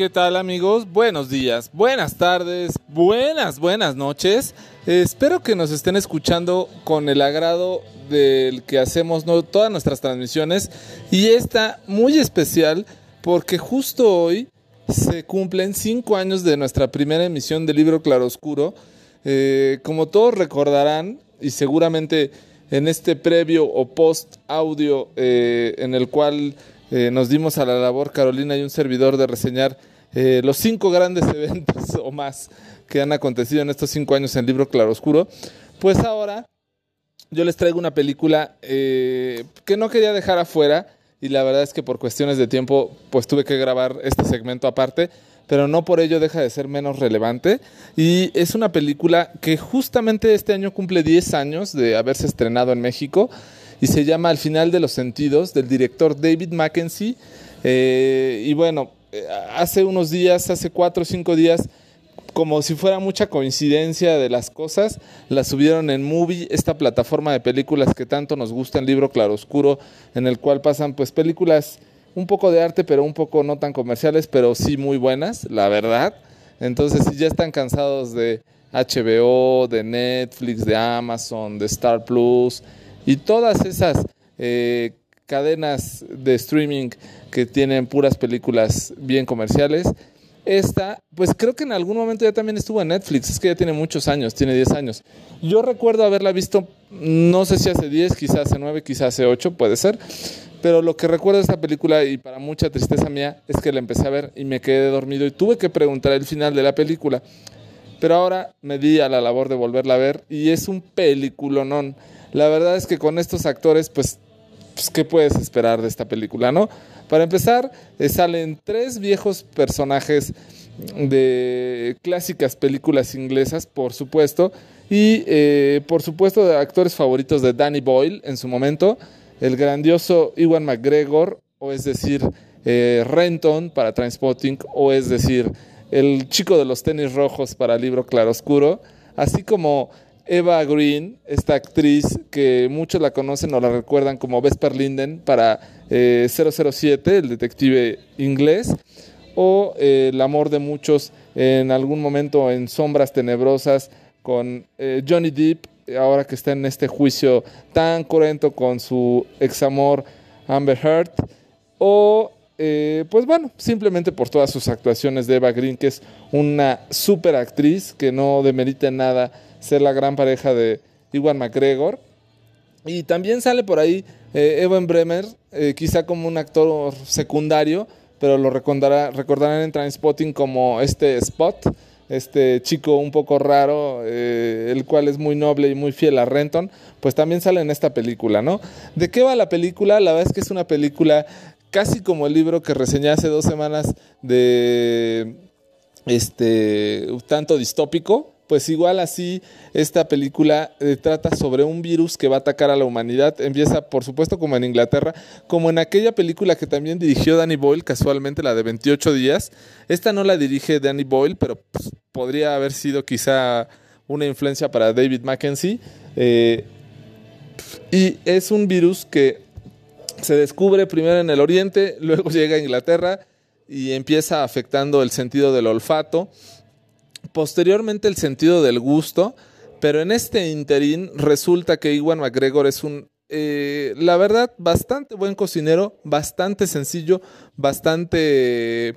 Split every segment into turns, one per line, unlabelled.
¿qué tal amigos? Buenos días, buenas tardes, buenas, buenas noches. Eh, espero que nos estén escuchando con el agrado del que hacemos todas nuestras transmisiones y esta muy especial porque justo hoy se cumplen cinco años de nuestra primera emisión del libro Claroscuro. Eh, como todos recordarán y seguramente en este previo o post audio eh, en el cual eh, nos dimos a la labor, Carolina y un servidor, de reseñar eh, los cinco grandes eventos o más que han acontecido en estos cinco años en el libro Claroscuro. Pues ahora yo les traigo una película eh, que no quería dejar afuera y la verdad es que por cuestiones de tiempo pues tuve que grabar este segmento aparte, pero no por ello deja de ser menos relevante. Y es una película que justamente este año cumple 10 años de haberse estrenado en México y se llama Al final de los sentidos del director David Mackenzie. Eh, y bueno, eh, hace unos días, hace cuatro o cinco días, como si fuera mucha coincidencia de las cosas, la subieron en Movie, esta plataforma de películas que tanto nos gusta, el libro Claroscuro, en el cual pasan pues películas un poco de arte, pero un poco no tan comerciales, pero sí muy buenas, la verdad. Entonces, si ya están cansados de HBO, de Netflix, de Amazon, de Star Plus, y todas esas eh, cadenas de streaming que tienen puras películas bien comerciales. Esta, pues creo que en algún momento ya también estuvo en Netflix, es que ya tiene muchos años, tiene 10 años. Yo recuerdo haberla visto, no sé si hace 10, quizás hace 9, quizás hace 8, puede ser. Pero lo que recuerdo de esta película, y para mucha tristeza mía, es que la empecé a ver y me quedé dormido y tuve que preguntar el final de la película. Pero ahora me di a la labor de volverla a ver y es un peliculonón. La verdad es que con estos actores, pues, pues ¿qué puedes esperar de esta película, no? Para empezar, eh, salen tres viejos personajes de clásicas películas inglesas, por supuesto, y eh, por supuesto de actores favoritos de Danny Boyle en su momento, el grandioso Iwan McGregor, o es decir, eh, Renton para Transpotting, o es decir, el chico de los tenis rojos para Libro Claroscuro, así como Eva Green, esta actriz que muchos la conocen o la recuerdan como Vesper Linden para eh, 007, el detective inglés, o eh, el amor de muchos en algún momento en Sombras Tenebrosas con eh, Johnny Depp, ahora que está en este juicio tan cruento con su examor Amber Heard, o eh, pues bueno, simplemente por todas sus actuaciones de Eva Green, que es una super actriz que no demerita nada ser la gran pareja de Iwan McGregor. Y también sale por ahí eh, Evan Bremer, eh, quizá como un actor secundario, pero lo recordará, recordarán en Transpotting como este Spot, este chico un poco raro, eh, el cual es muy noble y muy fiel a Renton, pues también sale en esta película, ¿no? ¿De qué va la película? La verdad es que es una película casi como el libro que reseñé hace dos semanas de este tanto distópico, pues igual así esta película eh, trata sobre un virus que va a atacar a la humanidad. Empieza, por supuesto, como en Inglaterra, como en aquella película que también dirigió Danny Boyle, casualmente la de 28 días. Esta no la dirige Danny Boyle, pero pues, podría haber sido quizá una influencia para David Mackenzie. Eh, y es un virus que se descubre primero en el oriente, luego llega a Inglaterra y empieza afectando el sentido del olfato posteriormente el sentido del gusto, pero en este interín resulta que Iwan McGregor es un, eh, la verdad, bastante buen cocinero, bastante sencillo, bastante,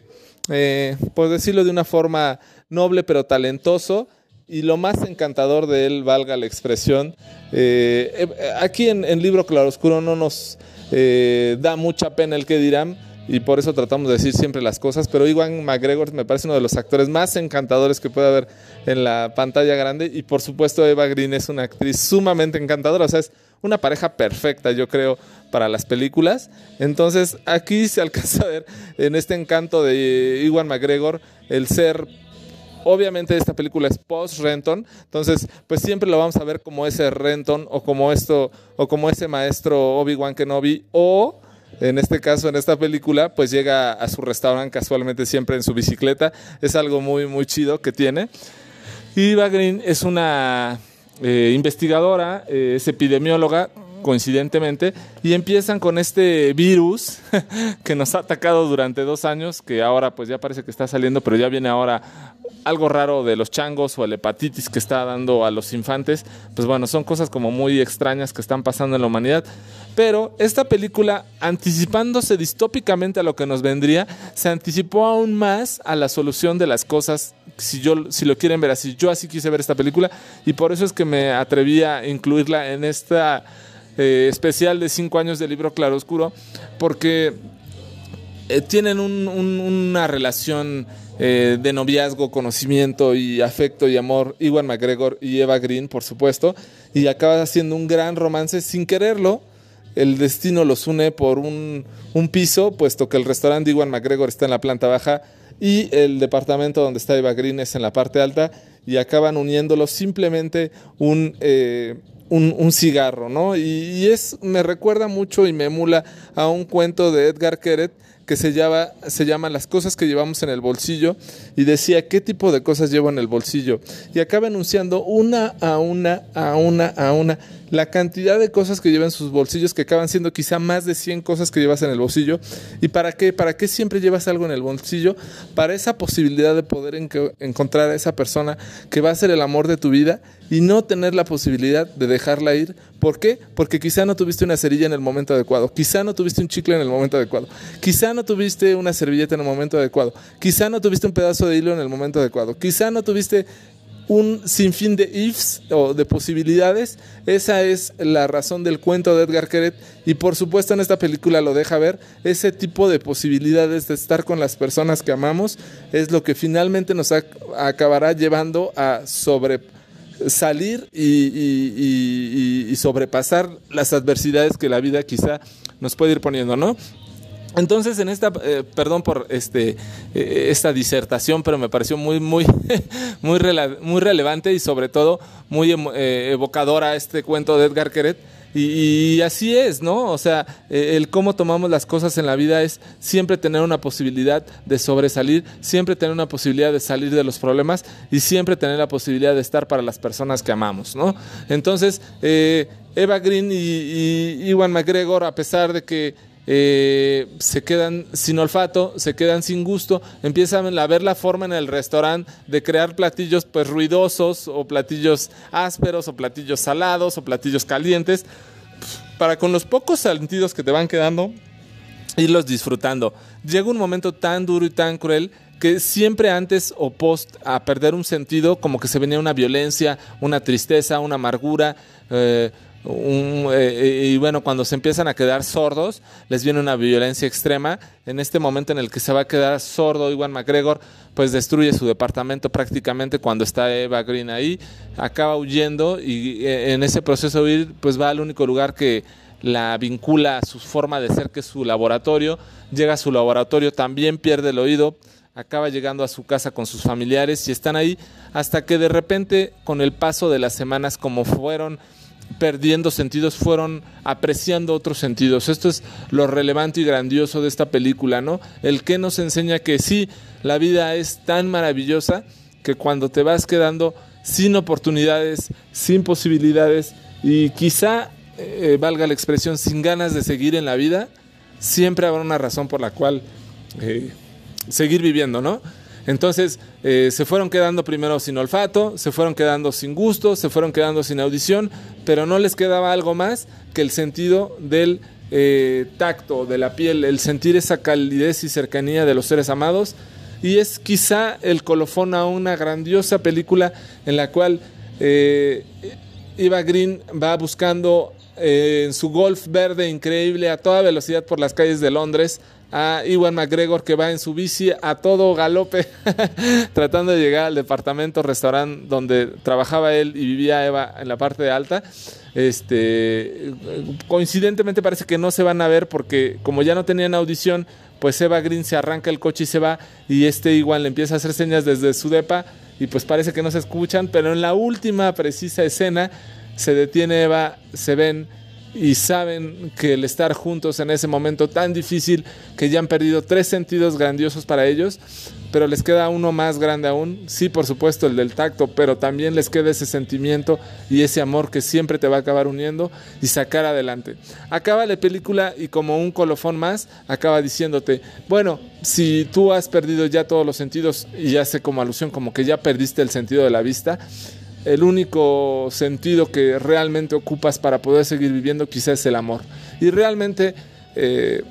eh, por decirlo de una forma noble pero talentoso. Y lo más encantador de él, valga la expresión, eh, aquí en, en Libro Claroscuro no nos da mucha pena el que dirán, y por eso tratamos de decir siempre las cosas, pero Iwan McGregor me parece uno de los actores más encantadores que puede haber en la pantalla grande y por supuesto Eva Green es una actriz sumamente encantadora, o sea, es una pareja perfecta, yo creo, para las películas. Entonces, aquí se alcanza a ver en este encanto de Iwan McGregor el ser obviamente esta película es post Renton, entonces pues siempre lo vamos a ver como ese Renton o como esto o como ese maestro Obi-Wan Kenobi o en este caso, en esta película, pues llega a su restaurante casualmente siempre en su bicicleta. Es algo muy, muy chido que tiene. Y Eva Green es una eh, investigadora, eh, es epidemióloga. Coincidentemente, y empiezan con este virus que nos ha atacado durante dos años, que ahora pues ya parece que está saliendo, pero ya viene ahora algo raro de los changos o el hepatitis que está dando a los infantes, pues bueno, son cosas como muy extrañas que están pasando en la humanidad. Pero esta película, anticipándose distópicamente a lo que nos vendría, se anticipó aún más a la solución de las cosas, si, yo, si lo quieren ver así. Yo así quise ver esta película y por eso es que me atreví a incluirla en esta eh, especial de cinco años del libro Claroscuro, porque eh, tienen una relación eh, de noviazgo, conocimiento y afecto y amor, Iwan McGregor y Eva Green, por supuesto, y acaba siendo un gran romance sin quererlo. El destino los une por un, piso, puesto que el restaurante Iwan McGregor está en la planta baja y el departamento donde está Eva Green es en la parte alta y acaban uniéndolos simplemente un, un, cigarro, ¿no? Y, es, me recuerda mucho y me emula a un cuento de Edgar Keret que se llama, se llama Las cosas que llevamos en el bolsillo y decía qué tipo de cosas llevo en el bolsillo. Y acaba anunciando una a una, a una, a una la cantidad de cosas que lleva en sus bolsillos, que acaban siendo quizá más de 100 cosas que llevas en el bolsillo. ¿Y para qué? ¿Para qué siempre llevas algo en el bolsillo? Para esa posibilidad de poder encontrar a esa persona que va a ser el amor de tu vida y no tener la posibilidad de dejarla ir. ¿Por qué? Porque quizá no tuviste una cerilla en el momento adecuado, quizá no tuviste un chicle en el momento adecuado, quizá no tuviste una servilleta en el momento adecuado, quizá no tuviste un pedazo de hilo en el momento adecuado, quizá no tuviste un sinfín de ifs o de posibilidades. Esa es la razón del cuento de Edgar Keret y por supuesto en esta película lo deja ver. Ese tipo de posibilidades de estar con las personas que amamos es lo que finalmente nos acabará llevando a sobre salir y, sobrepasar las adversidades que la vida quizá nos puede ir poniendo, ¿no? Entonces, en esta, eh, perdón por este, eh, esta disertación, pero me pareció muy, muy, muy, muy relevante y sobre todo muy eh, evocadora este cuento de Edgar Queret. Y, así es, ¿no? O sea, el cómo tomamos las cosas en la vida es siempre tener una posibilidad de sobresalir, siempre tener una posibilidad de salir de los problemas y siempre tener la posibilidad de estar para las personas que amamos, ¿no? Entonces, Eva Green y, y Iwan McGregor, a pesar de que eh, se quedan sin olfato, se quedan sin gusto, empiezan a ver la forma en el restaurante de crear platillos pues ruidosos o platillos ásperos o platillos salados o platillos calientes para con los pocos sentidos que te van quedando irlos disfrutando. Llega un momento tan duro y tan cruel que siempre antes o post a perder un sentido como que se venía una violencia, una tristeza, una amargura, eh, eh, y bueno, cuando se empiezan a quedar sordos, les viene una violencia extrema. En este momento en el que se va a quedar sordo Iwan McGregor, pues destruye su departamento prácticamente cuando está Eva Green ahí, acaba huyendo y eh, en ese proceso de huir, pues va al único lugar que la vincula a su forma de ser, que es su laboratorio. Llega a su laboratorio, también pierde el oído, acaba llegando a su casa con sus familiares y están ahí hasta que de repente, con el paso de las semanas, como fueron perdiendo sentidos, fueron apreciando otros sentidos. Esto es lo relevante y grandioso de esta película, ¿no? El que nos enseña que sí, la vida es tan maravillosa que cuando te vas quedando sin oportunidades, sin posibilidades y quizá, eh, valga la expresión, sin ganas de seguir en la vida, siempre habrá una razón por la cual eh, seguir viviendo, ¿no? Entonces eh, se fueron quedando primero sin olfato, se fueron quedando sin gusto, se fueron quedando sin audición, pero no les quedaba algo más que el sentido del eh, tacto, de la piel, el sentir esa calidez y cercanía de los seres amados. Y es quizá el colofón a una grandiosa película en la cual eh, Eva Green va buscando en su golf verde increíble a toda velocidad por las calles de Londres a Iwan McGregor que va en su bici a todo galope tratando de llegar al departamento restaurante donde trabajaba él y vivía Eva en la parte de alta. Este, coincidentemente parece que no se van a ver porque como ya no tenían audición, pues Eva Green se arranca el coche y se va y este Iwan le empieza a hacer señas desde su depa y pues parece que no se escuchan, pero en la última precisa escena se detiene Eva, se ven y saben que el estar juntos en ese momento tan difícil, que ya han perdido tres sentidos grandiosos para ellos, pero les queda uno más grande aún. Sí, por supuesto, el del tacto, pero también les queda ese sentimiento y ese amor que siempre te va a acabar uniendo y sacar adelante. Acaba la película y como un colofón más, acaba diciéndote, bueno, si tú has perdido ya todos los sentidos y sé como alusión, como que ya perdiste el sentido de la vista, el único sentido que realmente ocupas para poder seguir viviendo quizás es el amor. Y realmente... Eh,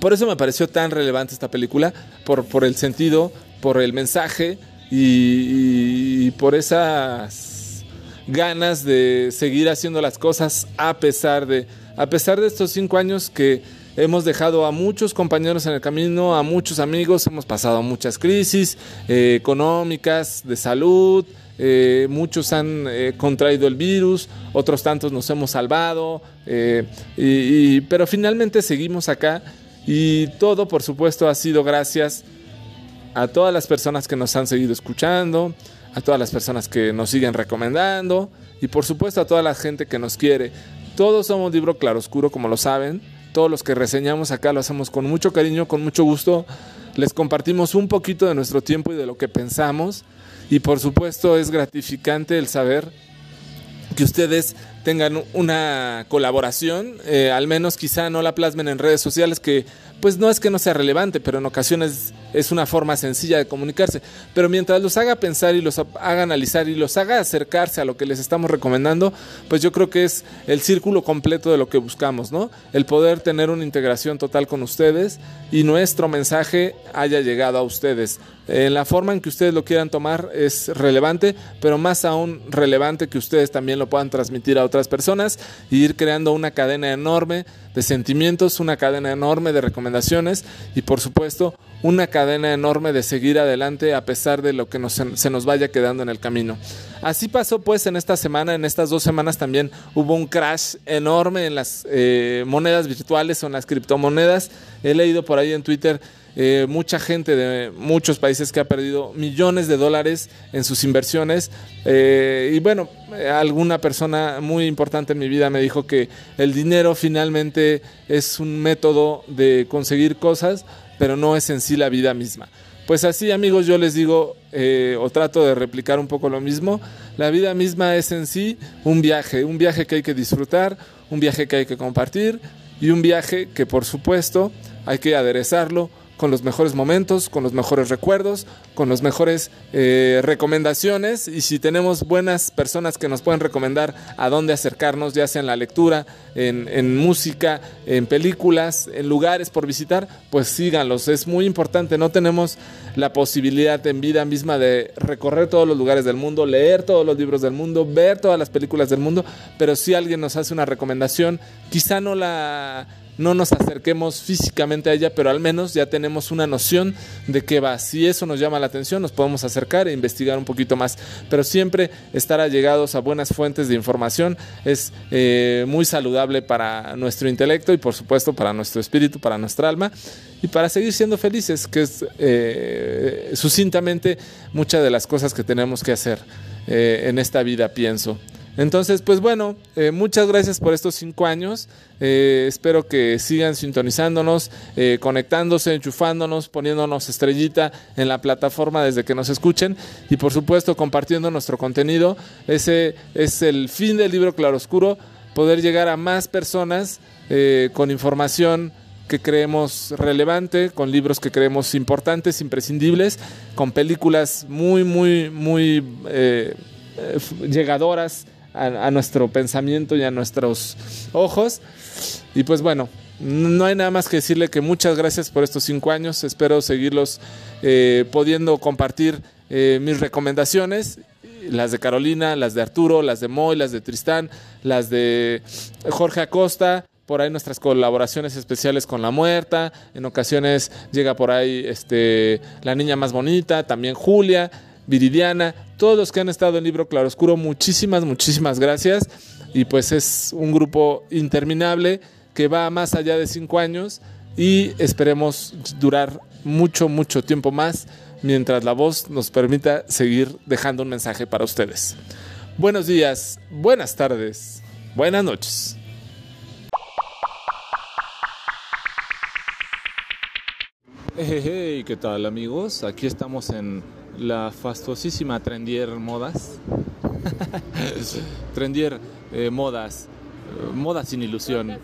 por eso me pareció tan relevante esta película, por, por el sentido, por el mensaje y, por esas ganas de seguir haciendo las cosas a pesar de, a pesar de estos cinco años que hemos dejado a muchos compañeros en el camino, a muchos amigos, hemos pasado muchas crisis eh, económicas, de salud, eh, muchos han eh, contraído el virus, otros tantos nos hemos salvado, y, pero finalmente seguimos acá y todo, por supuesto, ha sido gracias a todas las personas que nos han seguido escuchando, a todas las personas que nos siguen recomendando y por supuesto a toda la gente que nos quiere. Todos somos Libro Claroscuro, como lo saben. Todos los que reseñamos acá lo hacemos con mucho cariño, con mucho gusto. Les compartimos un poquito de nuestro tiempo y de lo que pensamos. Y por supuesto es gratificante el saber que ustedes tengan una colaboración, eh, al menos quizá no la plasmen en redes sociales, que pues no es que no sea relevante, pero en ocasiones es una forma sencilla de comunicarse. Pero mientras los haga pensar y los haga analizar y los haga acercarse a lo que les estamos recomendando, pues yo creo que es el círculo completo de lo que buscamos, ¿no? El poder tener una integración total con ustedes y nuestro mensaje haya llegado a ustedes. En la forma en que ustedes lo quieran tomar es relevante, pero más aún relevante que ustedes también lo puedan transmitir a otras personas y ir creando una cadena enorme de sentimientos, una cadena enorme de recomendaciones y por supuesto una cadena enorme de seguir adelante a pesar de lo que se nos vaya quedando en el camino. Así pasó pues en esta semana, en estas dos semanas también hubo un crash enorme en las eh, monedas virtuales o en las criptomonedas. He leído por ahí en Twitter eh, mucha gente de muchos países que ha perdido millones de dólares en sus inversiones. Eh, y bueno, alguna persona muy importante en mi vida me dijo que el dinero finalmente es un método de conseguir cosas, pero no es en sí la vida misma. Pues así amigos, yo les digo eh, o trato de replicar un poco lo mismo. La vida misma es en sí un viaje, un viaje que hay que disfrutar, un viaje que hay que compartir y un viaje que por supuesto hay que aderezarlo con los mejores momentos, con los mejores recuerdos, con las mejores eh, recomendaciones y si tenemos buenas personas que nos pueden recomendar a dónde acercarnos, ya sea en la lectura, en, en música, en películas, en lugares por visitar, pues síganlos. Es muy importante, no tenemos la posibilidad en vida misma de recorrer todos los lugares del mundo, leer todos los libros del mundo, ver todas las películas del mundo, pero si alguien nos hace una recomendación, quizá no la no nos acerquemos físicamente a ella, pero al menos ya tenemos una noción de qué va. Si eso nos llama la atención, nos podemos acercar e investigar un poquito más. Pero siempre estar allegados a buenas fuentes de información es eh, muy saludable para nuestro intelecto y por supuesto para nuestro espíritu, para nuestra alma y para seguir siendo felices, que es eh, sucintamente muchas de las cosas que tenemos que hacer eh, en esta vida, pienso. Entonces, pues bueno, eh, muchas gracias por estos cinco años. Eh, espero que sigan sintonizándonos, eh, conectándose, enchufándonos, poniéndonos estrellita en la plataforma desde que nos escuchen y por supuesto compartiendo nuestro contenido. Ese es el fin del libro Claroscuro, poder llegar a más personas con información que creemos relevante, con libros que creemos importantes, imprescindibles, con películas muy, muy, muy llegadoras a, nuestro pensamiento y a nuestros ojos. Y pues bueno, no hay nada más que decirle que muchas gracias por estos cinco años. Espero seguirlos eh, pudiendo compartir eh, mis recomendaciones. Las de Carolina, las de Arturo, las de Moy, las de Tristán, las de Jorge Acosta. Por ahí nuestras colaboraciones especiales con La Muerta. En ocasiones llega por ahí este, La Niña Más Bonita, también Julia. Viridiana, todos los que han estado en Libro Claroscuro, muchísimas, muchísimas gracias. Y pues es un grupo interminable que va más allá de cinco años y esperemos durar mucho, mucho tiempo más mientras la voz nos permita seguir dejando un mensaje para ustedes. Buenos días, buenas tardes, buenas noches. ¿qué tal amigos? Aquí estamos en la fastosísima Trendier Modas. Trendier eh, Modas, eh, modas sin ilusión.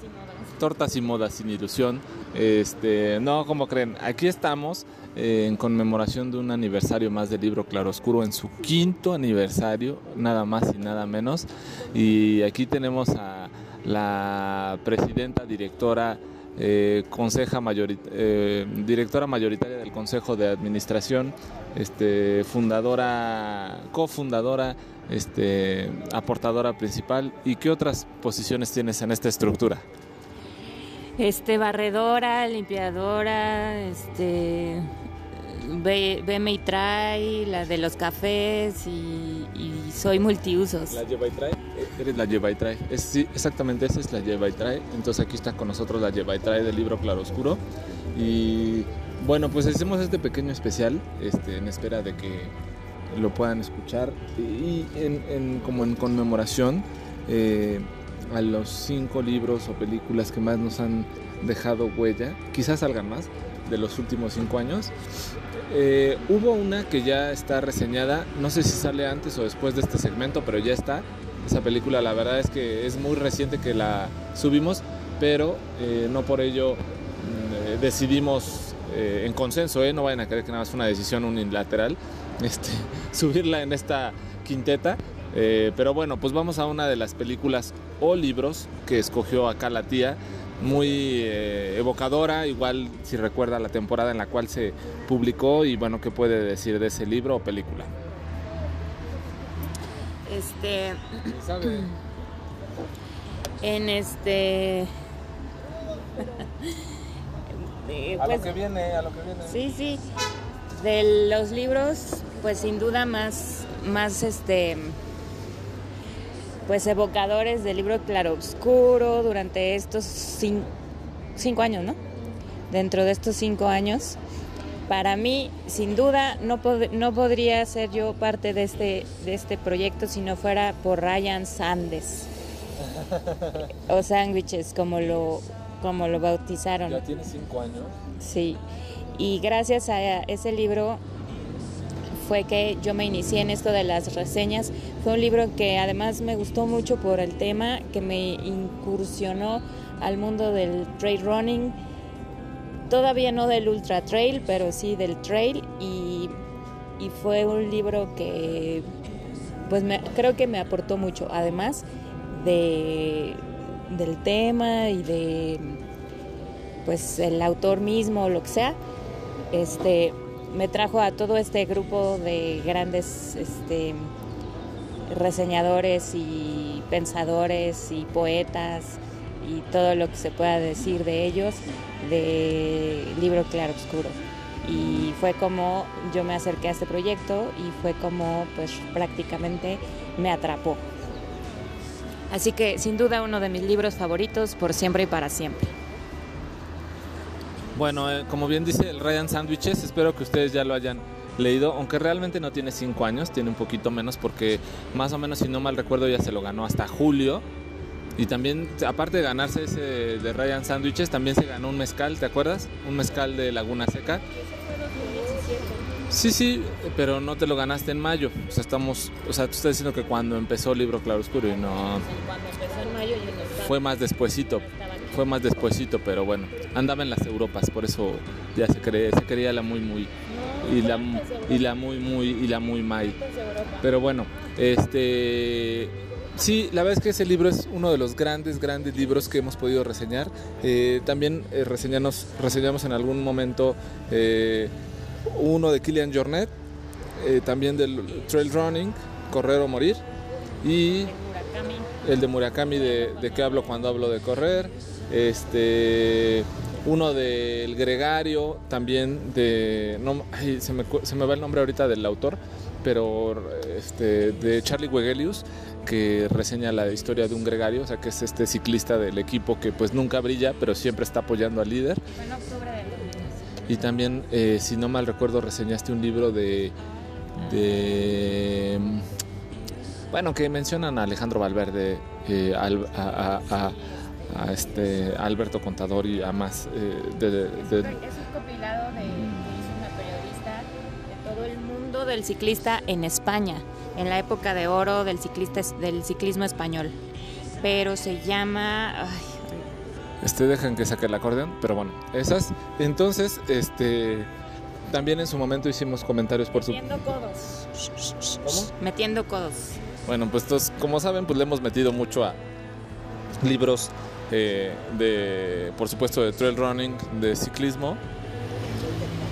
Tortas y modas sin ilusión. Este, no, como creen, aquí estamos eh, en conmemoración de un aniversario más del libro Claroscuro, en su quinto aniversario, nada más y nada menos. Y aquí tenemos a la presidenta, directora, eh, conseja eh, directora mayoritaria del Consejo de Administración, este, fundadora, cofundadora, este, aportadora principal. ¿Y qué otras posiciones tienes en esta estructura?
Este, barredora, limpiadora, este, BM y trae, la de los cafés y, soy multiusos.
¿La lleva y trae? Eres la lleva y trae. sí, exactamente, esa es la lleva y trae. Entonces aquí está con nosotros la lleva y trae del libro Claroscuro. Y bueno, pues hacemos este pequeño especial este, en espera de que lo puedan escuchar y en, como en conmemoración eh, a los cinco libros o películas que más nos han dejado huella. Quizás salgan más de los últimos cinco años. Eh, hubo una que ya está reseñada, no sé si sale antes o después de este segmento, pero ya está. Esa película la verdad es que es muy reciente que la subimos, pero eh, no por ello mm, eh, decidimos en consenso, no vayan a creer que nada más fue una decisión unilateral, este, subirla en esta quinteta. pero bueno, pues vamos a una de las películas o libros que escogió acá la tía muy eh, evocadora, igual si recuerda la temporada en la cual se publicó y bueno, ¿qué puede decir de ese libro o película?
Este... En este...
a lo pues, que viene, a lo que viene.
Sí, sí. De los libros, pues sin duda más, más este pues evocadores del libro Claroscuro durante estos cinco, años, ¿no? Dentro de estos cinco años, para mí, sin duda, no, no podría ser yo parte de este, de este proyecto si no fuera por Ryan Sandes. o sándwiches, como lo, como lo bautizaron.
Ya tiene cinco años.
Sí. Y gracias a ese libro fue que yo me inicié en esto de las reseñas. Fue un libro que además me gustó mucho por el tema, que me incursionó al mundo del trail running. Todavía no del ultra trail, pero sí del trail. Y, fue un libro que pues creo que me aportó mucho. Además de, del tema y de pues el autor mismo o lo que sea. Este, me trajo a todo este grupo de grandes este, reseñadores y pensadores y poetas y todo lo que se pueda decir de ellos de libro claro oscuro y fue como yo me acerqué a este proyecto y fue como pues prácticamente me atrapó. Así que sin duda uno de mis libros favoritos por siempre y para siempre
bueno, eh, como bien dice el Ryan Sandwiches, espero que ustedes ya lo hayan leído, aunque realmente no tiene cinco años, tiene un poquito menos porque más o menos, si no mal recuerdo, ya se lo ganó hasta julio. Y también, aparte de ganarse ese de Ryan Sandwiches, también se ganó un mezcal, ¿te acuerdas? Un mezcal de Laguna Seca. Sí, sí, pero no te lo ganaste en mayo. O sea, estamos, o sea, tú estás diciendo que cuando empezó Libro Claroscuro y no.
Cuando empezó en mayo yo no
Fue más despuesito fue más despuesito, pero bueno, andaba en las Europas, por eso ya se cree, se creía la muy muy y la y la muy muy y la muy mai. Pero bueno, este Sí, la verdad es que ese libro es uno de los grandes, grandes libros que hemos podido reseñar. Eh, también eh, reseñamos, reseñamos en algún momento eh, uno de Kilian Jornet, también del Trail Running, Correr o Morir, y el de Murakami, de, de qué hablo cuando hablo de correr este uno del Gregario, también de, no, se, me, se, me, va el nombre ahorita del autor, pero este, de Charlie Wegelius, que reseña la historia de un gregario, o sea que es este ciclista del equipo que pues nunca brilla, pero siempre está apoyando al líder. Y también, eh, si no mal recuerdo, reseñaste un libro de, de bueno, que mencionan a Alejandro Valverde, eh, a a este Alberto Contador y a más
eh, de, es, un compilado de que hizo una periodista de todo el mundo del ciclista en España en la época de oro del ciclista del ciclismo español pero se llama ay,
este dejan que saque el acordeón pero bueno esas entonces este también en su momento hicimos comentarios por
su... Metiendo codos.
¿Cómo?
Metiendo codos.
Bueno, pues como saben, pues le hemos metido mucho a libros eh, de, por supuesto, de trail running, de ciclismo.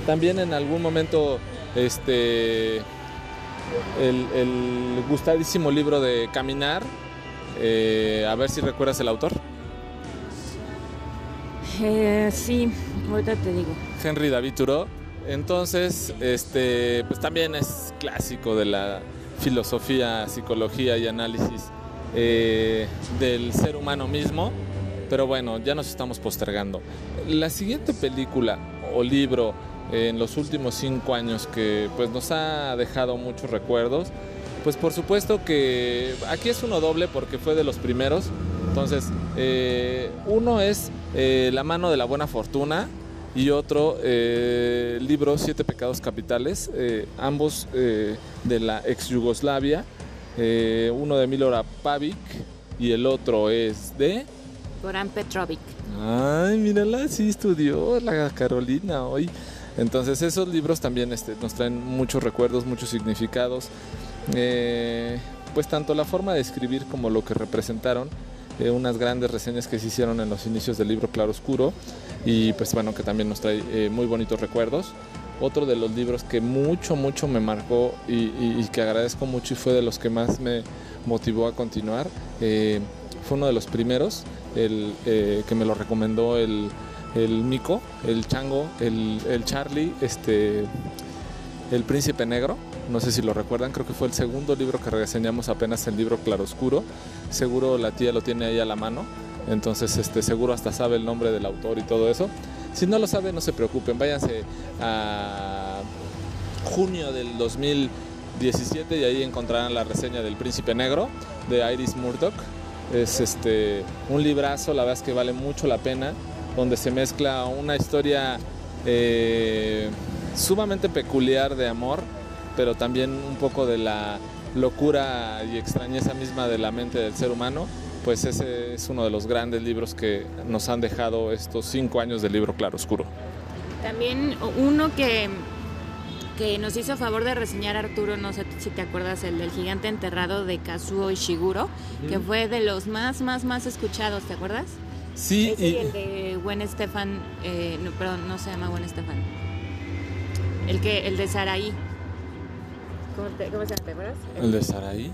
También en algún momento, este, el, gustadísimo libro de Caminar. Eh, a ver si recuerdas el autor.
Eh, sí, ahorita te digo.
Henry David Thoreau. Entonces, este, pues también es clásico de la filosofía, psicología y análisis eh, del ser humano mismo. Pero bueno, ya nos estamos postergando. La siguiente película o libro en los últimos cinco años que pues nos ha dejado muchos recuerdos, pues por supuesto que aquí es uno doble porque fue de los primeros. Entonces, eh, uno es eh, La mano de la buena fortuna y otro eh, libro, Siete Pecados Capitales, ambos de la ex Yugoslavia, uno de Milora Pavic y el otro es de...
Goran Petrovic.
Ay, mírala, sí estudió la Carolina hoy. Entonces esos libros también este, nos traen muchos recuerdos, muchos significados. pues tanto la forma de escribir como lo que representaron unas grandes reseñas que se hicieron en los inicios del libro Claro Oscuro y pues bueno, que también nos trae eh, muy bonitos recuerdos. Otro de los libros que mucho, mucho me marcó y, que agradezco mucho y fue de los que más me motivó a continuar, eh, fue uno de los primeros, el, eh, que me lo recomendó el, el Mico, el Chango, el, el Charlie, este, el Príncipe Negro no sé si lo recuerdan, creo que fue el segundo libro que reseñamos apenas el libro Claroscuro. Seguro la tía lo tiene ahí a la mano, entonces este, seguro hasta sabe el nombre del autor y todo eso. Si no lo sabe, no se preocupen, váyanse a junio del 2017 y ahí encontrarán la reseña del Príncipe Negro de Iris Murdoch. Es este, un librazo, la verdad es que vale mucho la pena, donde se mezcla una historia eh, sumamente peculiar de amor pero también un poco de la locura y extrañeza misma de la mente del ser humano, pues ese es uno de los grandes libros que nos han dejado estos cinco años del libro Claro Oscuro.
También uno que, que nos hizo favor de reseñar Arturo, no sé si te acuerdas, el del gigante enterrado de Kazuo Ishiguro, que fue de los más, más, más escuchados, ¿te acuerdas?
Sí.
y el de Gwen Stefan, eh, no, perdón, no se llama Gwen Stefan. El, que, el de Saraí. ¿Cómo, se llama?
¿El de Saraí?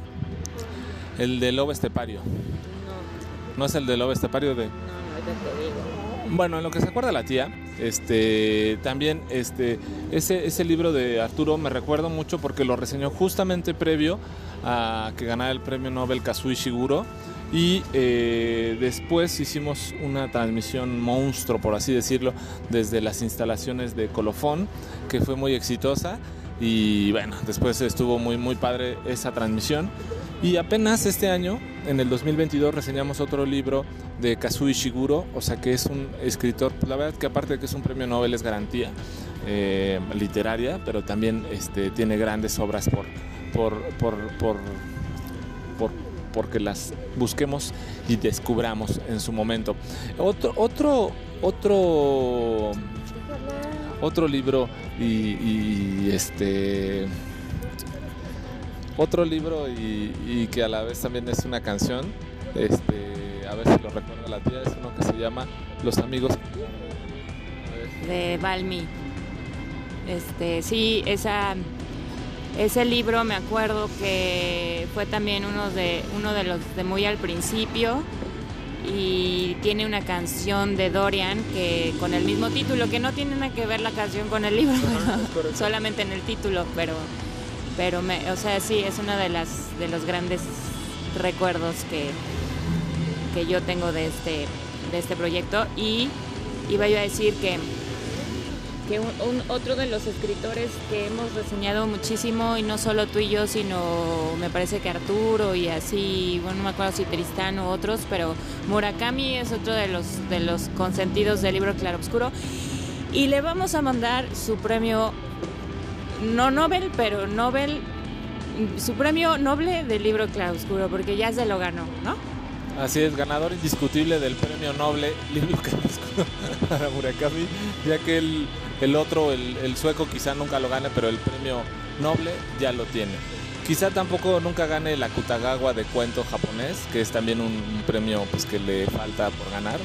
El de Lobo Estepario. No. ¿No es el de Lobo Estepario de.?
No, no, te digo.
Bueno, en lo que se acuerda la tía, este, también este, ese, libro de Arturo me recuerdo mucho porque lo reseñó justamente previo a que ganara el premio Nobel Kazui Shiguro y eh, después hicimos una transmisión monstruo, por así decirlo, desde las instalaciones de Colofón, que fue muy exitosa y bueno, después estuvo muy muy padre esa transmisión. Y apenas este año, en el 2022, reseñamos otro libro de Kazuo Ishiguro, o sea que es un escritor, la verdad que aparte de que es un premio Nobel es garantía eh, literaria, pero también este, tiene grandes obras por, por, por, por, por porque las busquemos y descubramos en su momento. Otro, otro, otro otro libro y, este otro libro y, que a la vez también es una canción este a ver si lo recuerda la tía es uno que se llama Los amigos.
De Balmi. Este sí esa ese libro me acuerdo que fue también uno de uno de los de muy al principio y tiene una canción de Dorian que con el mismo título, que no tiene nada que ver la canción con el libro, solamente en el título, pero pero me, o sea, sí es uno de las de los grandes recuerdos que que yo tengo de este de este proyecto. Y iba yo a decir que que un, otro de los escritores que hemos reseñado muchísimo, y no solo tú y yo, sino me parece que Arturo y así, bueno, no me acuerdo si Tristán o otros, pero Murakami es otro de los, de los consentidos del libro Claroscuro. Y le vamos a mandar su premio, no Nobel, pero Nobel, su premio Noble del libro Claroscuro, porque ya se lo ganó, ¿no?
Así es, ganador indiscutible del premio Noble, libro Claroscuro para Murakami, ya que el, el otro, el, sueco, quizá nunca lo gane, pero el premio Noble ya lo tiene. Quizá tampoco nunca gane la Kutagawa de cuento japonés, que es también un, premio pues, que le falta por ganar.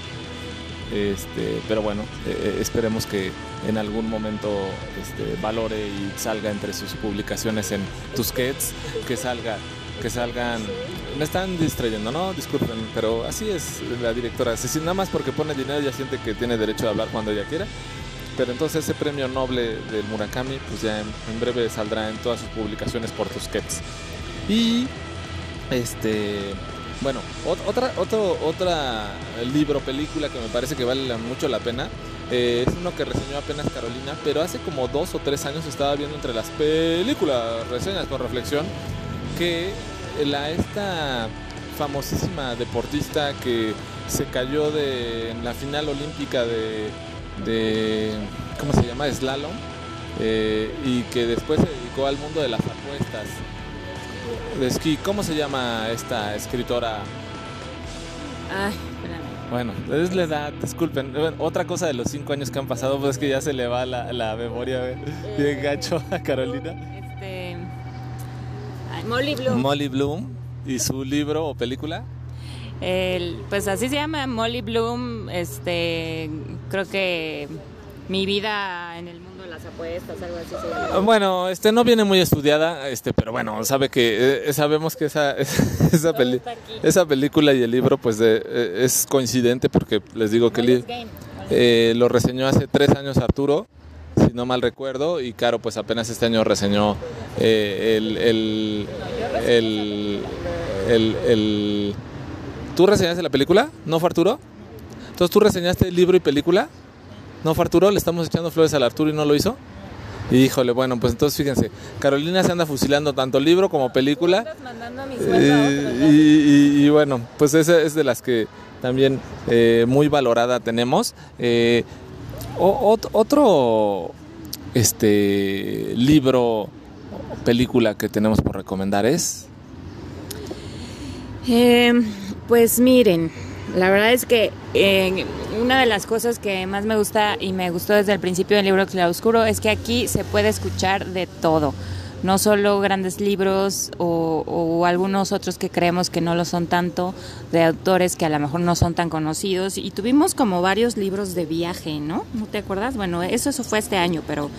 Este, pero bueno, eh, eh, esperemos que en algún momento este, valore y salga entre sus publicaciones en Tusquets, que salga que salgan. Me están distrayendo, ¿no? Disculpen, pero así es la directora. Si nada más porque pone dinero ya siente que tiene derecho a hablar cuando ella quiera. Pero entonces ese premio noble del Murakami, pues ya en, breve saldrá en todas sus publicaciones por Tusquets. Y este bueno, otra, otro, otra libro, película que me parece que vale mucho la pena. Eh, es uno que reseñó apenas Carolina, pero hace como dos o tres años estaba viendo entre las películas, reseñas con reflexión, que la esta famosísima deportista que se cayó de, en la final olímpica de, de ¿cómo se llama? Slalom, eh, y que después se dedicó al mundo de las apuestas de esquí. ¿Cómo se llama esta escritora?
Ay,
bueno, es la edad, disculpen. otra cosa de los cinco años que han pasado, pues es que ya se le va la, la memoria bien eh, gacho a Carolina.
Molly Bloom.
Molly Bloom y su libro o película.
pues así se llama Molly Bloom. Este, creo que mi vida en el mundo de las apuestas, algo así se llama.
Bueno, este no viene muy estudiada, este, pero bueno, sabe que eh, sabemos que esa esa, esa película y el libro, pues eh, es coincidente porque les digo que eh, lo reseñó hace tres años Arturo si no mal recuerdo, y Caro pues apenas este año reseñó eh, el, el, el, ¿Tú reseñaste la película? ¿No fue Arturo? Entonces tú reseñaste el libro y película. ¿No fue Arturo? Le estamos echando flores al Arturo y no lo hizo. Híjole, bueno, pues entonces fíjense, Carolina se anda fusilando tanto libro como película. y, bueno, pues esa es de las que también eh, muy valorada tenemos. Eh, otro este libro película que tenemos por recomendar es
em, pues miren la verdad es que eh, una de las cosas que más me gusta y me gustó desde el principio del libro Claroscuro es que aquí se puede escuchar de todo no solo grandes libros o, algunos otros que creemos que no lo son tanto, de autores que a lo mejor no son tan conocidos. Y tuvimos como varios libros de viaje, ¿no? ¿No te acuerdas? Bueno, eso, eso fue este año, pero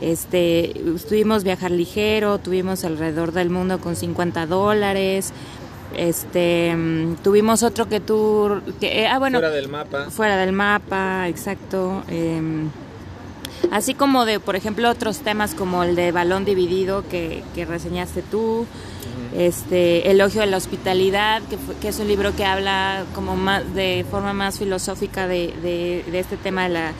este, tuvimos Viajar Ligero, tuvimos Alrededor del Mundo con 50 dólares. Este, tuvimos otro que tú, que, eh, ah, bueno,
fuera del mapa.
Fuera del mapa, exacto. Eh, así como de, por ejemplo, otros temas como el de balón dividido que, reseñaste tú, este, Elogio de la Hospitalidad, que, es un libro que habla como más, de forma más filosófica de, este tema de la,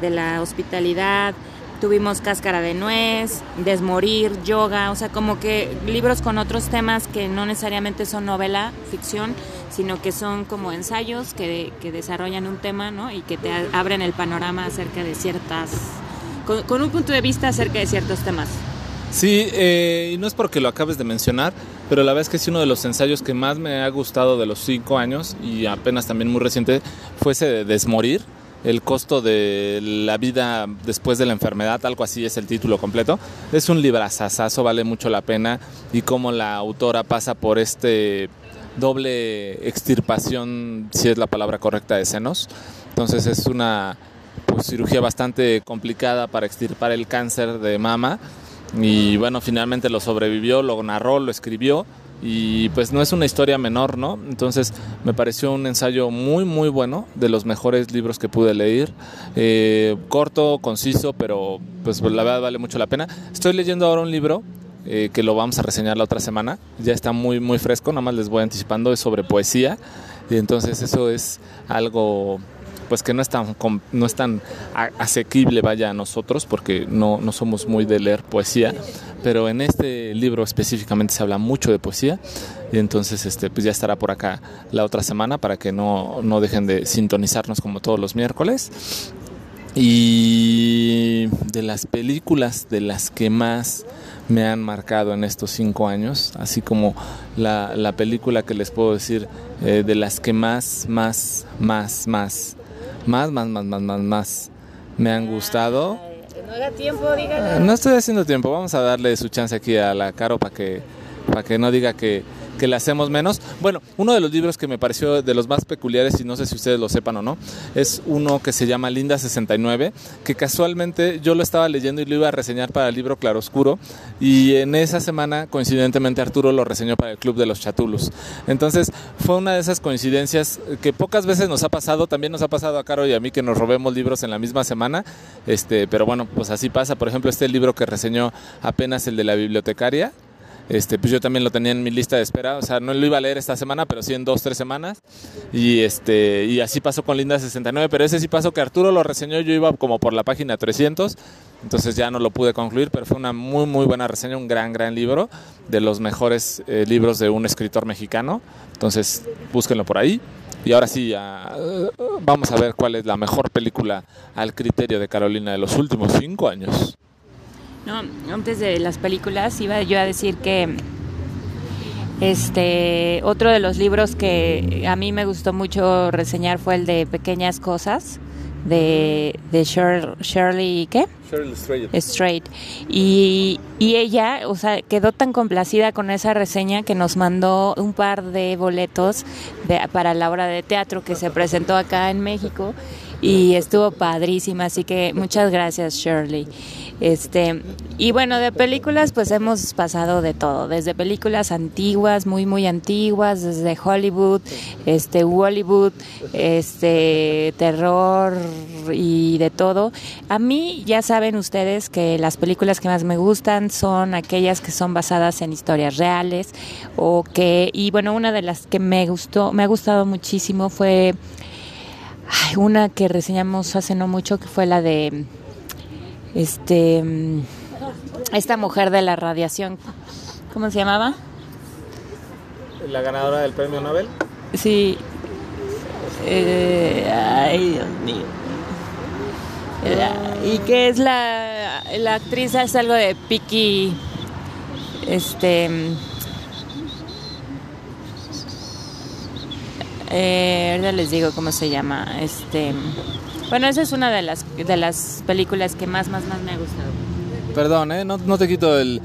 de la hospitalidad. Tuvimos Cáscara de Nuez, Desmorir, Yoga, o sea, como que libros con otros temas que no necesariamente son novela, ficción, sino que son como ensayos que, que desarrollan un tema, ¿no? Y que te abren el panorama acerca de ciertas con, un punto de vista acerca de ciertos temas.
Sí, eh, y no es porque lo acabes de mencionar, pero la verdad es que es uno de los ensayos que más me ha gustado de los cinco años y apenas también muy reciente fue ese de Desmorir, el costo de la vida después de la enfermedad, algo así es el título completo. Es un librazazazo, vale mucho la pena y cómo la autora pasa por este doble extirpación, si es la palabra correcta, de senos. Entonces es una cirugía bastante complicada para extirpar el cáncer de mama. Y bueno, finalmente lo sobrevivió, lo narró, lo escribió. Y pues no es una historia menor, ¿no? Entonces me pareció un ensayo muy muy bueno, de los mejores libros que pude leer, eh, corto, conciso, pero pues la verdad vale mucho la pena. Estoy leyendo ahora un libro eh, que lo vamos a reseñar la otra semana, ya está muy muy fresco, nada más les voy anticipando, es sobre poesía. Y entonces eso es algo pues que no es tan, no es tan asequible vaya a nosotros porque no, no somos muy de leer poesía, pero en este libro específicamente se habla mucho de poesía y entonces este, pues ya estará por acá la otra semana para que no, no dejen de sintonizarnos como todos los miércoles. Y de las películas de las que más me han marcado en estos cinco años, así como la, la película que les puedo decir eh, de las que más, más, más, más, más, más, más, más, más, más me han gustado.
No haga tiempo, dígalo.
No estoy haciendo tiempo, vamos a darle su chance aquí a la Caro para que, para que no diga que, que le hacemos menos. Bueno, uno de los libros que me pareció de los más peculiares, y no sé si ustedes lo sepan o no, es uno que se llama Linda 69, que casualmente yo lo estaba leyendo y lo iba a reseñar para el libro Claroscuro, y en esa semana, coincidentemente, Arturo lo reseñó para el Club de los Chatulus. Entonces, fue una de esas coincidencias que pocas veces nos ha pasado, también nos ha pasado a Caro y a mí que nos robemos libros en la misma semana, este, pero bueno, pues así pasa. Por ejemplo, este libro que reseñó apenas el de la bibliotecaria, este, pues yo también lo tenía en mi lista de espera, o sea, no lo iba a leer esta semana, pero sí en dos, tres semanas. Y, este, y así pasó con Linda 69, pero ese sí pasó que Arturo lo reseñó, yo iba como por la página 300, entonces ya no lo pude concluir, pero fue una muy, muy buena reseña, un gran, gran libro, de los mejores eh, libros de un escritor mexicano. Entonces, búsquenlo por ahí. Y ahora sí, vamos a ver cuál es la mejor película al criterio de Carolina de los últimos cinco años.
No, antes de las películas iba yo a decir que este otro de los libros que a mí me gustó mucho reseñar fue el de Pequeñas Cosas de, de Shirley, ¿qué?
Shirley Straight.
Straight. Y, y ella, o sea, quedó tan complacida con esa reseña que nos mandó un par de boletos de, para la obra de teatro que se presentó acá en México y estuvo padrísima, así que muchas gracias Shirley. Este, y bueno, de películas pues hemos pasado de todo, desde películas antiguas, muy muy antiguas, desde Hollywood, este Hollywood, este terror y de todo. A mí ya saben ustedes que las películas que más me gustan son aquellas que son basadas en historias reales o que y bueno, una de las que me gustó, me ha gustado muchísimo fue una que reseñamos hace no mucho que fue la de este esta mujer de la radiación, ¿cómo se llamaba?
La ganadora del premio Nobel.
Sí. Eh, ay, Dios mío. ¿Y qué es la, la actriz? Es algo de Piki. Este. Eh, les digo cómo se llama. Este. Bueno, esa es una de las, de las películas que más, más, más me ha gustado.
Perdón, ¿eh? no, te quito el,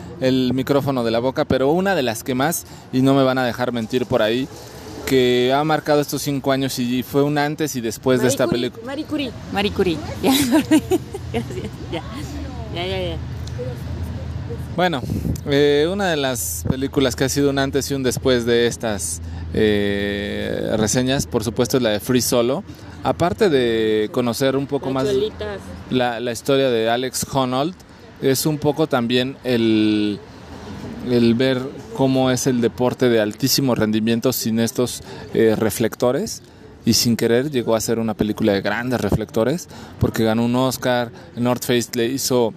micrófono de la boca, pero una de las que más, y no me van a dejar mentir por ahí, que ha marcado estos cinco años y fue un antes y después de esta película.
Marie Curie. Marie Curie. Ya, gracias. Ya, ya, ya. ya.
Bueno, eh, una de las películas que ha sido un antes y un después de estas eh, reseñas, por supuesto, es la de Free Solo. Aparte de conocer un poco más la, la, historia de Alex Honnold, es un poco también el, el ver cómo es el deporte de altísimo rendimiento sin estos eh, reflectores y sin querer llegó a ser una película de grandes reflectores porque ganó un Oscar, North Face le hizo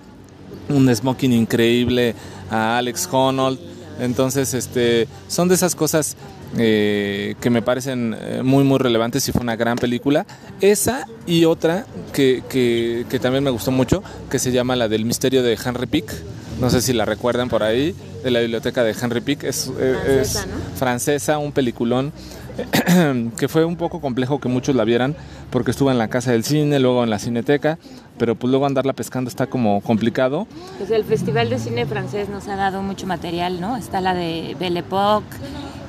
un smoking increíble a Alex Honnold, entonces este son de esas cosas eh, que me parecen eh, muy muy relevantes y fue una gran película. Esa y otra que, que, también me gustó mucho, que se llama la del misterio de Henry Pick. No sé si la recuerdan por ahí, de la biblioteca de Henry Pick. Es, eh, francesa, francesa un peliculón que fue un poco complejo que muchos la vieran porque estuvo en la casa del cine, luego en la cineteca, pero pues luego andarla pescando está como complicado.
Pues el Festival de Cine Francés nos ha dado mucho material, ¿no? Está la de Belle Époque,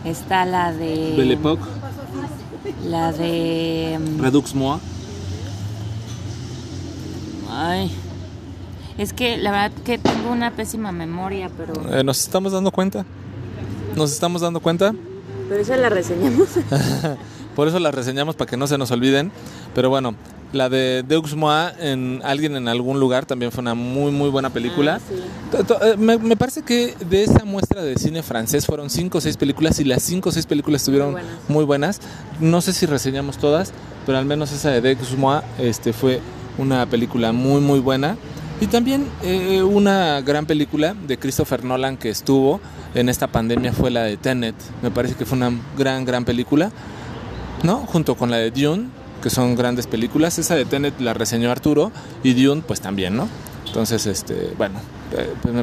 Está la de.
Belle Époque.
La de.
Mm, Redux Moa.
Ay. Es que la verdad que tengo una pésima memoria, pero.
Eh, nos estamos dando cuenta. Nos estamos dando cuenta.
Pero esa la reseñamos.
Por eso la reseñamos para que no se nos olviden. Pero bueno, la de Deux Mois en Alguien en algún lugar también fue una muy muy buena película. Ah, eh, me, parece que de esa muestra de cine francés fueron cinco o seis películas y las cinco o seis películas estuvieron muy buenas. No sé si reseñamos todas, pero al menos esa de Dex Moi este, fue una película muy muy buena. Y también eh, una gran película de Christopher Nolan que estuvo en esta pandemia fue la de Tenet. Me parece que fue una gran, gran película, ¿no? Junto con la de Dune, que son grandes películas. Esa de Tenet la reseñó Arturo y Dune pues también, ¿no? Entonces, este, bueno, eh, pues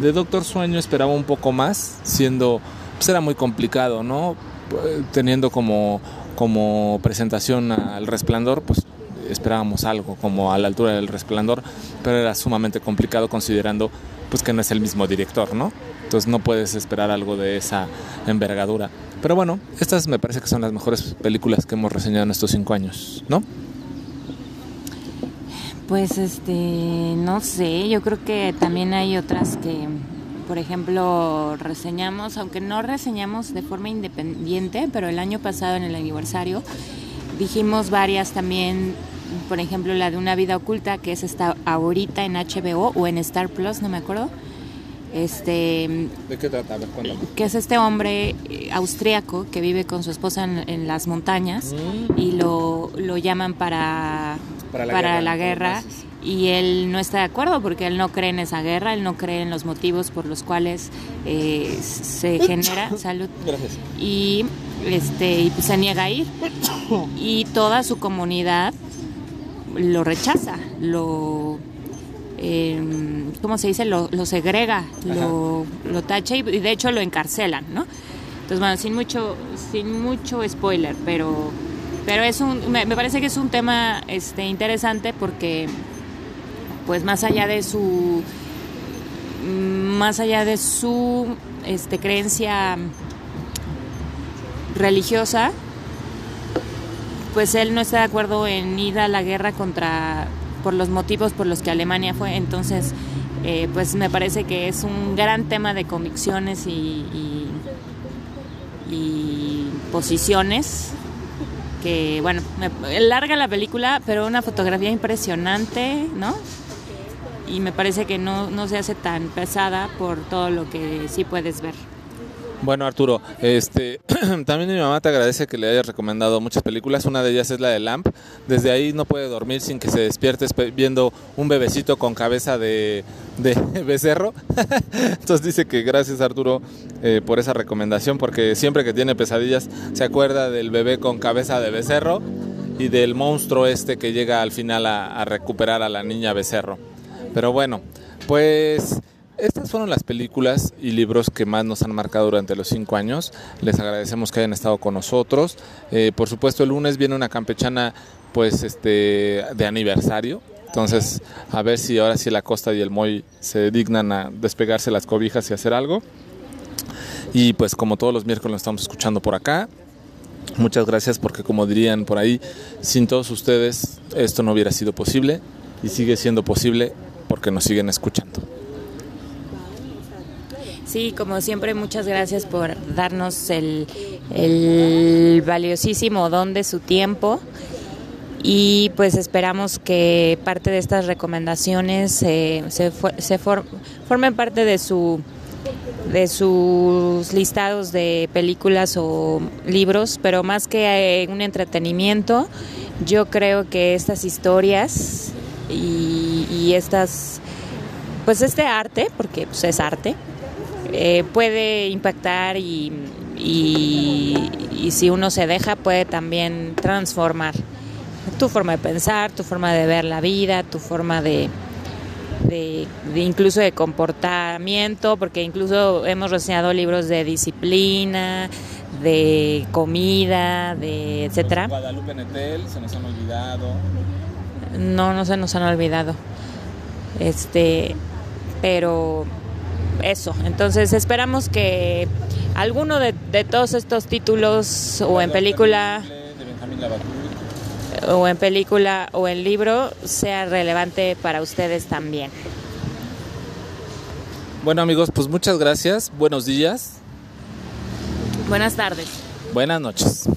de Doctor Sueño esperaba un poco más, siendo, pues era muy complicado, ¿no? Teniendo como, como presentación al resplandor, pues esperábamos algo como a la altura del resplandor, pero era sumamente complicado considerando pues que no es el mismo director, ¿no? Entonces no puedes esperar algo de esa envergadura. Pero bueno, estas me parece que son las mejores películas que hemos reseñado en estos cinco años, ¿no?
Pues este, no sé, yo creo que también hay otras que, por ejemplo, reseñamos, aunque no reseñamos de forma independiente, pero el año pasado en el aniversario dijimos varias también por ejemplo, la de Una vida oculta, que es esta ahorita en HBO o en Star Plus, no me acuerdo. Este,
¿De qué trata?
que es este hombre eh, austriaco que vive con su esposa en, las montañas mm. y lo, lo, llaman para, para la guerra, y él no está de acuerdo porque él no cree en esa guerra, él no cree en los motivos por los cuales eh, se genera salud. Y este y pues se niega a ir. Y toda su comunidad lo rechaza, lo, eh, ¿cómo se dice? Lo, segrega, lo, lo, tacha y, de hecho lo encarcelan, ¿no? Entonces, bueno, sin mucho, sin mucho spoiler, pero, pero es un, me, parece que es un tema este, interesante porque, pues más allá de su, más allá de su este, creencia religiosa, pues él no está de acuerdo en ir a la guerra contra por los motivos por los que Alemania fue. Entonces eh, pues me parece que es un gran tema de convicciones y, y, posiciones que bueno me, larga la película pero una fotografía impresionante no y me parece que no, no se hace tan pesada por todo lo que sí puedes ver
bueno, Arturo, este, también mi mamá te agradece que le hayas recomendado muchas películas. Una de ellas es la de Lamp. Desde ahí no puede dormir sin que se despierte viendo un bebecito con cabeza de, becerro. Entonces dice que gracias, Arturo, eh, por esa recomendación, porque siempre que tiene pesadillas se acuerda del bebé con cabeza de becerro y del monstruo este que llega al final a recuperar a la niña becerro. Pero bueno, pues estas fueron las películas y libros que más nos han marcado durante los cinco años. Les agradecemos que hayan estado con nosotros. Eh, por supuesto, el lunes viene una campechana, pues, este, de aniversario. Entonces, a ver si ahora sí la Costa y el Moy se dignan a despegarse las cobijas y hacer algo. Y pues, como todos los miércoles, nos estamos escuchando por acá. Muchas gracias porque, como dirían por ahí, sin todos ustedes esto no hubiera sido posible y sigue siendo posible porque nos siguen escuchando.
Sí, como siempre, muchas gracias por darnos el, valiosísimo don de su tiempo. Y pues esperamos que parte de estas recomendaciones se, se formen parte de su de sus listados de películas o libros, pero más que eh, un entretenimiento, yo creo que estas historias y, y estas, pues este arte, porque pues es arte, eh, puede impactar y, y, si uno se deja puede también transformar tu forma de pensar, tu forma de ver la vida, tu forma de, de, incluso de comportamiento, porque incluso hemos reseñado libros de disciplina, de comida, de etcétera.
Guadalupe Netel, se nos han olvidado.
No, no se nos han olvidado. Este, pero eso. Entonces esperamos que alguno de, todos estos títulos o en película o en película o en libro sea relevante para ustedes también.
Bueno amigos, pues muchas gracias. Buenos días.
Buenas tardes.
Buenas noches.